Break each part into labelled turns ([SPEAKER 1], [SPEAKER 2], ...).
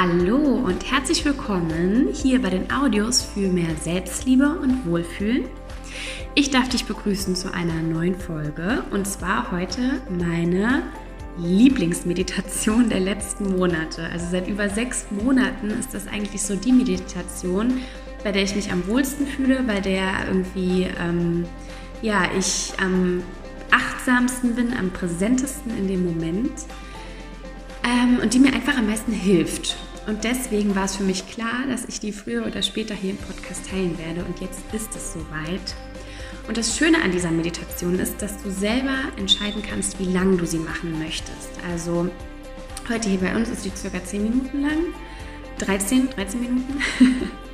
[SPEAKER 1] Hallo und herzlich willkommen hier bei den Audios für mehr Selbstliebe und Wohlfühlen. Ich darf dich begrüßen zu einer neuen Folge und zwar heute meine Lieblingsmeditation der letzten Monate. Also seit über sechs Monaten ist das eigentlich so die Meditation, bei der ich mich am wohlsten fühle, bei der irgendwie ähm, ja ich am achtsamsten bin, am präsentesten in dem Moment ähm, und die mir einfach am meisten hilft. Und deswegen war es für mich klar, dass ich die früher oder später hier im Podcast teilen werde. Und jetzt ist es soweit. Und das Schöne an dieser Meditation ist, dass du selber entscheiden kannst, wie lange du sie machen möchtest. Also heute hier bei uns ist sie circa 10 Minuten lang. 13, 13 Minuten.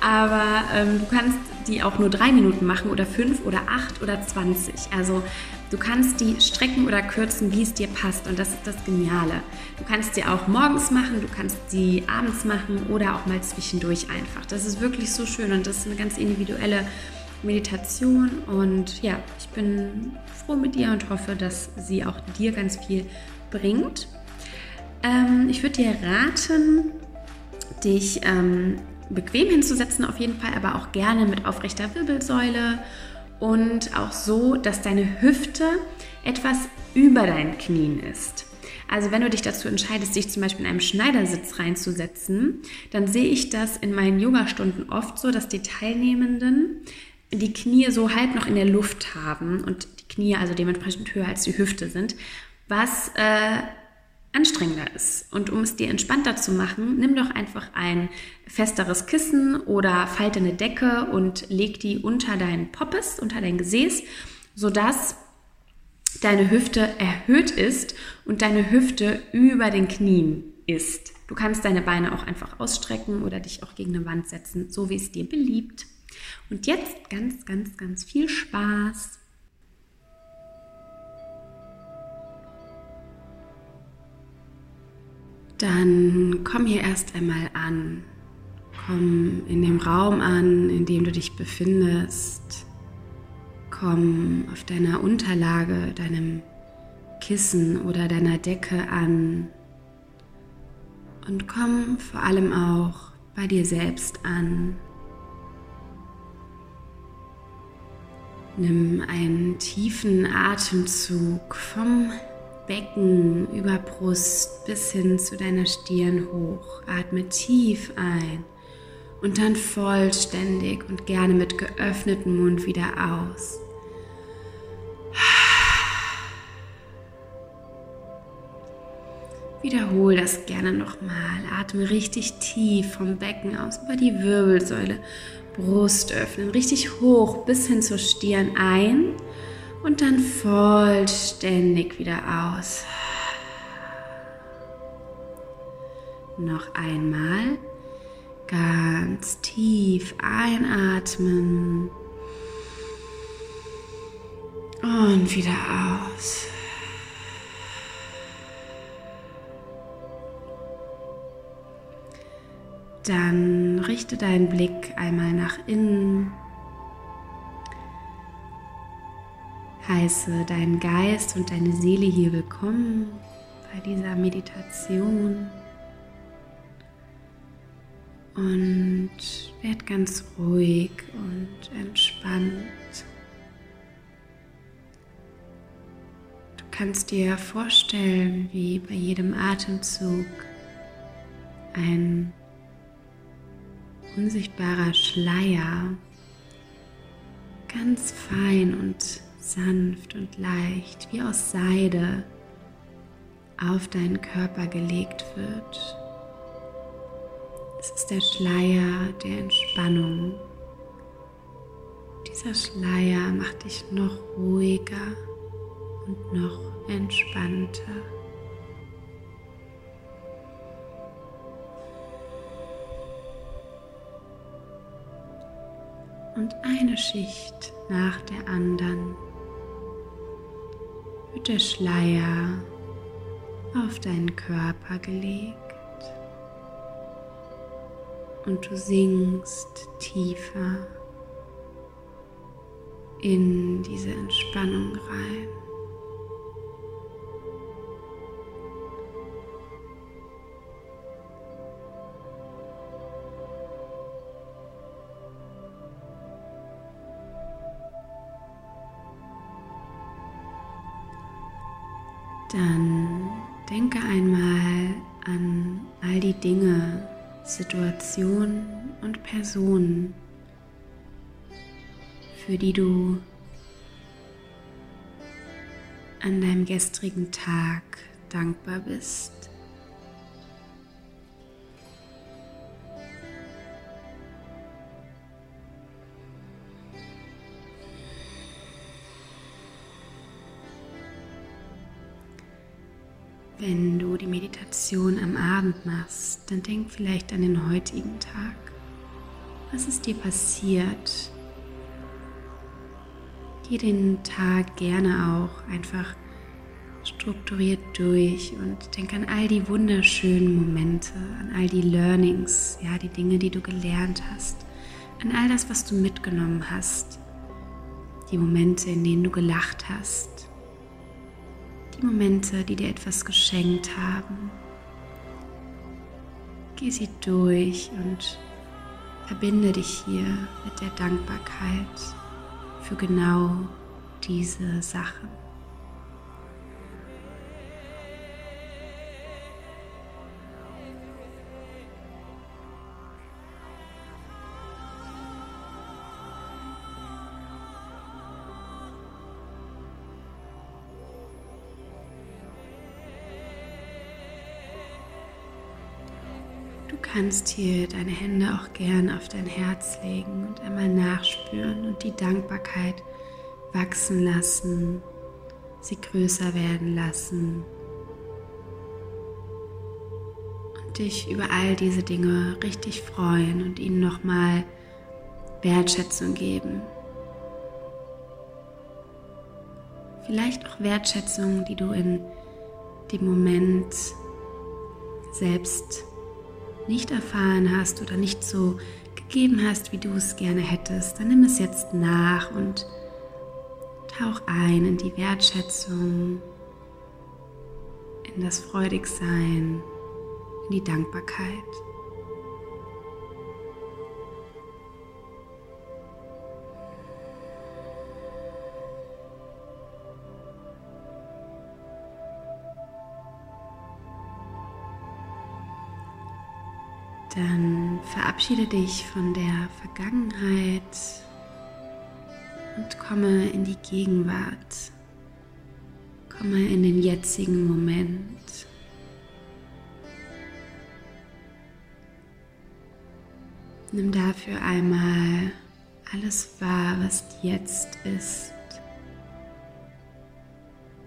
[SPEAKER 1] Aber ähm, du kannst die auch nur drei Minuten machen oder fünf oder acht oder 20. Also du kannst die strecken oder kürzen, wie es dir passt. Und das ist das Geniale. Du kannst sie auch morgens machen, du kannst sie abends machen oder auch mal zwischendurch einfach. Das ist wirklich so schön und das ist eine ganz individuelle Meditation. Und ja, ich bin froh mit dir und hoffe, dass sie auch dir ganz viel bringt. Ähm, ich würde dir raten, dich ähm, bequem hinzusetzen auf jeden Fall, aber auch gerne mit aufrechter Wirbelsäule und auch so, dass deine Hüfte etwas über deinen Knien ist. Also wenn du dich dazu entscheidest, dich zum Beispiel in einem Schneidersitz reinzusetzen, dann sehe ich das in meinen Yogastunden oft so, dass die Teilnehmenden die Knie so halb noch in der Luft haben und die Knie also dementsprechend höher als die Hüfte sind, was äh, anstrengender ist. Und um es dir entspannter zu machen, nimm doch einfach ein festeres Kissen oder falte eine Decke und leg die unter deinen Poppes, unter dein Gesäß, sodass deine Hüfte erhöht ist und deine Hüfte über den Knien ist. Du kannst deine Beine auch einfach ausstrecken oder dich auch gegen eine Wand setzen, so wie es dir beliebt. Und jetzt ganz, ganz, ganz viel Spaß. Dann komm hier erst einmal an. Komm in dem Raum an, in dem du dich befindest. Komm auf deiner Unterlage, deinem Kissen oder deiner Decke an. Und komm vor allem auch bei dir selbst an. Nimm einen tiefen Atemzug vom Becken über Brust bis hin zu deiner Stirn hoch. Atme tief ein und dann vollständig und gerne mit geöffnetem Mund wieder aus. Wiederhol das gerne nochmal. Atme richtig tief vom Becken aus über die Wirbelsäule, Brust öffnen, richtig hoch bis hin zur Stirn ein und dann vollständig wieder aus. Noch einmal ganz tief einatmen und wieder aus. Dann richte deinen Blick einmal nach innen heiße deinen Geist und deine Seele hier willkommen bei dieser Meditation und werd ganz ruhig und entspannt. Du kannst dir vorstellen, wie bei jedem Atemzug ein unsichtbarer Schleier ganz fein und sanft und leicht wie aus Seide auf deinen Körper gelegt wird. Es ist der Schleier der Entspannung. Dieser Schleier macht dich noch ruhiger und noch entspannter. Und eine Schicht nach der anderen wird der Schleier auf deinen Körper gelegt und du sinkst tiefer in diese Entspannung rein. Situationen und Personen, für die du an deinem gestrigen Tag dankbar bist. Wenn du die Meditation am Abend machst, dann denk vielleicht an den heutigen Tag. Was ist dir passiert? Geh den Tag gerne auch einfach strukturiert durch und denk an all die wunderschönen Momente, an all die Learnings, ja, die Dinge, die du gelernt hast, an all das, was du mitgenommen hast, die Momente, in denen du gelacht hast, die Momente, die dir etwas geschenkt haben. Geh sie durch und verbinde dich hier mit der Dankbarkeit für genau diese Sache. Kannst hier deine Hände auch gern auf dein Herz legen und einmal nachspüren und die Dankbarkeit wachsen lassen, sie größer werden lassen und dich über all diese Dinge richtig freuen und ihnen nochmal Wertschätzung geben. Vielleicht auch Wertschätzung, die du in dem Moment selbst nicht erfahren hast oder nicht so gegeben hast, wie du es gerne hättest, dann nimm es jetzt nach und tauch ein in die Wertschätzung, in das Freudigsein, in die Dankbarkeit. Dann verabschiede dich von der Vergangenheit und komme in die Gegenwart. Komme in den jetzigen Moment. Nimm dafür einmal alles wahr, was jetzt ist.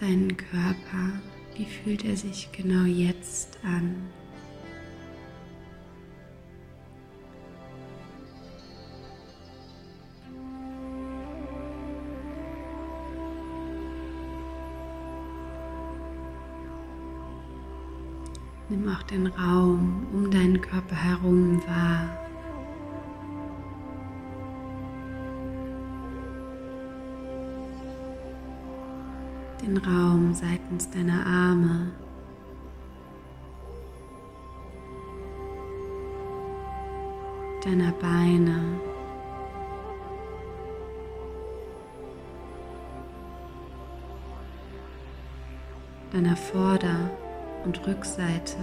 [SPEAKER 1] Deinen Körper, wie fühlt er sich genau jetzt an? Nimm auch den Raum um deinen Körper herum wahr. Den Raum seitens deiner Arme. Deiner Beine. Deiner Vorder- und Rückseite.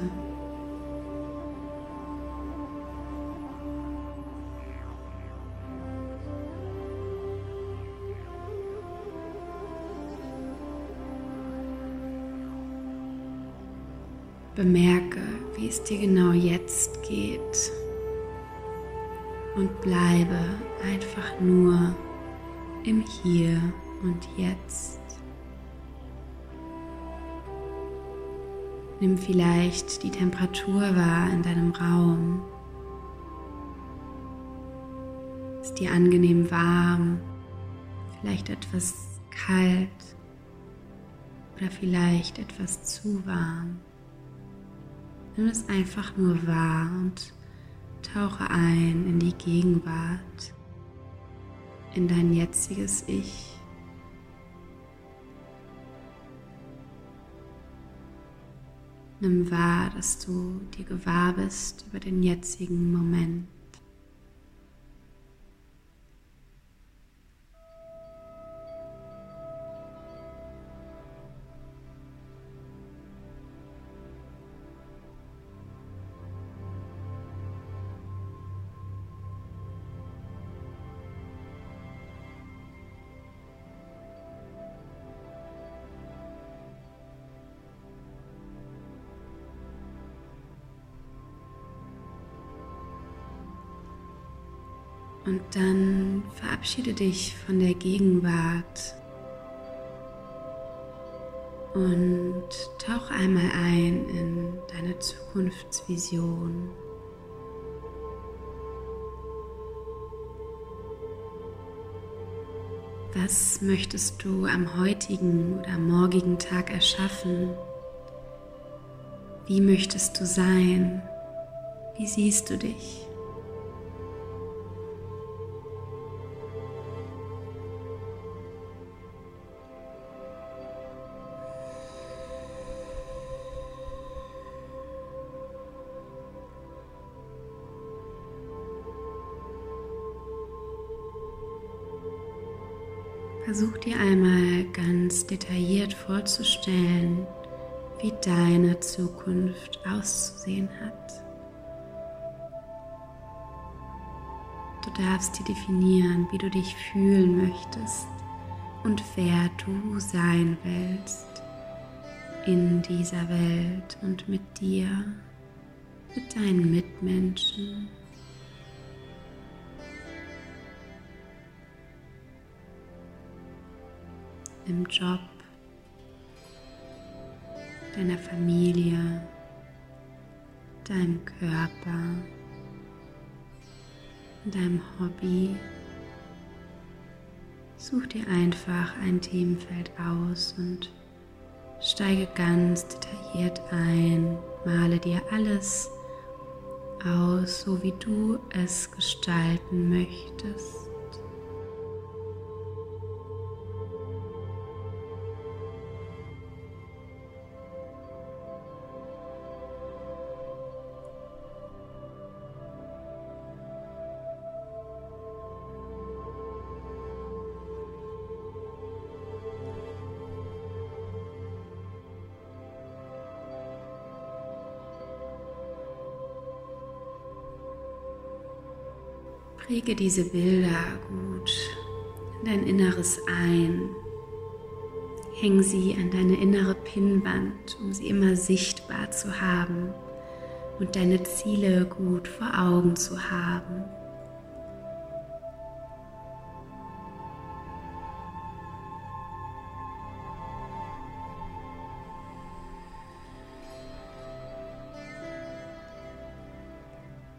[SPEAKER 1] Bemerke, wie es dir genau jetzt geht und bleibe einfach nur im Hier und Jetzt. Nimm vielleicht die Temperatur wahr in deinem Raum. Ist dir angenehm warm, vielleicht etwas kalt oder vielleicht etwas zu warm. Nimm es einfach nur wahr und tauche ein in die Gegenwart, in dein jetziges Ich. Nimm wahr, dass du dir gewahr bist über den jetzigen Moment. Und dann verabschiede dich von der Gegenwart und tauch einmal ein in deine Zukunftsvision. Was möchtest du am heutigen oder morgigen Tag erschaffen? Wie möchtest du sein? Wie siehst du dich? Versuch dir einmal ganz detailliert vorzustellen, wie deine Zukunft auszusehen hat. Du darfst dir definieren, wie du dich fühlen möchtest und wer du sein willst in dieser Welt und mit dir, mit deinen Mitmenschen. Im Job, deiner Familie, deinem Körper, deinem Hobby. Such dir einfach ein Themenfeld aus und steige ganz detailliert ein, male dir alles aus, so wie du es gestalten möchtest. Präge diese Bilder gut in dein Inneres ein. Häng sie an deine innere Pinnwand, um sie immer sichtbar zu haben und deine Ziele gut vor Augen zu haben.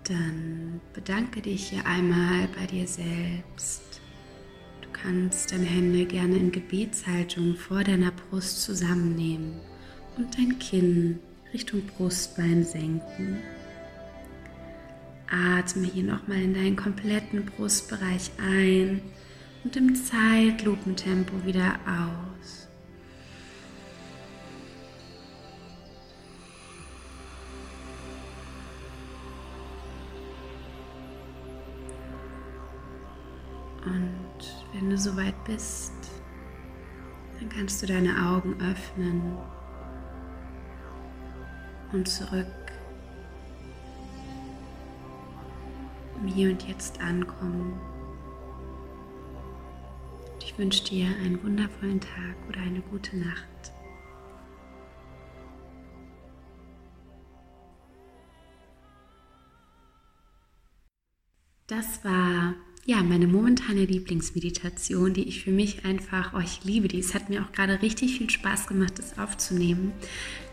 [SPEAKER 1] Dann bedanke dich hier einmal bei dir selbst. Du kannst deine Hände gerne in Gebetshaltung vor deiner Brust zusammennehmen und dein Kinn Richtung Brustbein senken. Atme hier nochmal in deinen kompletten Brustbereich ein und im Zeitlupentempo wieder aus. Und wenn du soweit bist, dann kannst du deine Augen öffnen und zurück im Hier und Jetzt ankommen. Ich wünsche dir einen wundervollen Tag oder eine gute Nacht. Das war ja, meine momentane Lieblingsmeditation, die ich für mich einfach, oh, ich liebe die. Es hat mir auch gerade richtig viel Spaß gemacht, das aufzunehmen.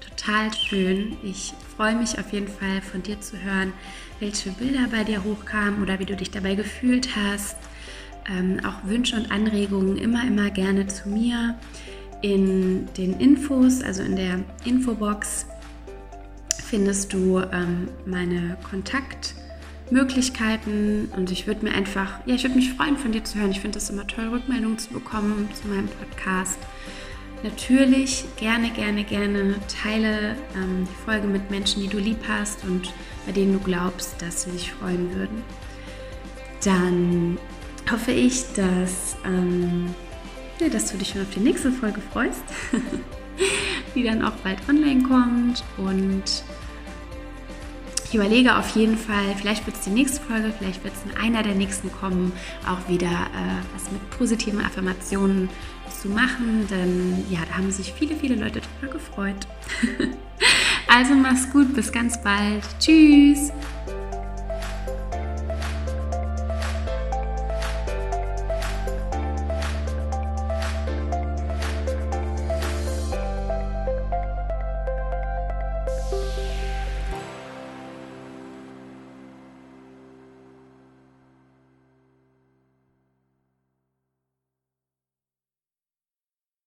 [SPEAKER 1] Total schön. Ich freue mich auf jeden Fall von dir zu hören, welche Bilder bei dir hochkamen oder wie du dich dabei gefühlt hast. Ähm, auch Wünsche und Anregungen immer, immer gerne zu mir in den Infos, also in der Infobox findest du ähm, meine Kontakt- Möglichkeiten und ich würde mir einfach, ja, ich würde mich freuen, von dir zu hören. Ich finde es immer toll, Rückmeldungen zu bekommen zu meinem Podcast. Natürlich gerne, gerne, gerne teile ähm, die Folge mit Menschen, die du lieb hast und bei denen du glaubst, dass sie sich freuen würden. Dann hoffe ich, dass, ähm, ja, dass du dich schon auf die nächste Folge freust, die dann auch bald online kommt und ich überlege auf jeden Fall, vielleicht wird es die nächste Folge, vielleicht wird es in einer der nächsten kommen, auch wieder äh, was mit positiven Affirmationen zu machen, denn ja, da haben sich viele, viele Leute drüber gefreut. also mach's gut, bis ganz bald. Tschüss.